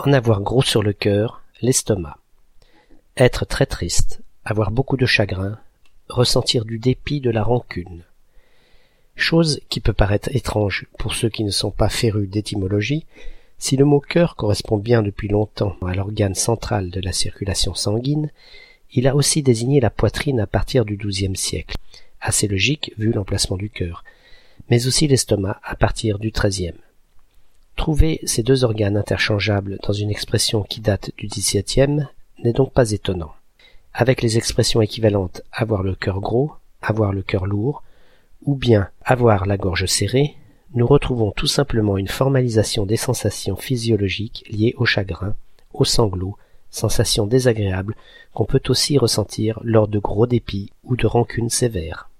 En avoir gros sur le cœur, l'estomac. Être très triste, avoir beaucoup de chagrin, ressentir du dépit, de la rancune. Chose qui peut paraître étrange pour ceux qui ne sont pas férus d'étymologie, si le mot cœur correspond bien depuis longtemps à l'organe central de la circulation sanguine, il a aussi désigné la poitrine à partir du XIIe siècle, assez logique vu l'emplacement du cœur, mais aussi l'estomac à partir du XIIIe. Trouver ces deux organes interchangeables dans une expression qui date du XVIIe n'est donc pas étonnant. Avec les expressions équivalentes avoir le cœur gros, avoir le cœur lourd, ou bien avoir la gorge serrée, nous retrouvons tout simplement une formalisation des sensations physiologiques liées au chagrin, au sanglot, sensations désagréables qu'on peut aussi ressentir lors de gros dépits ou de rancunes sévères.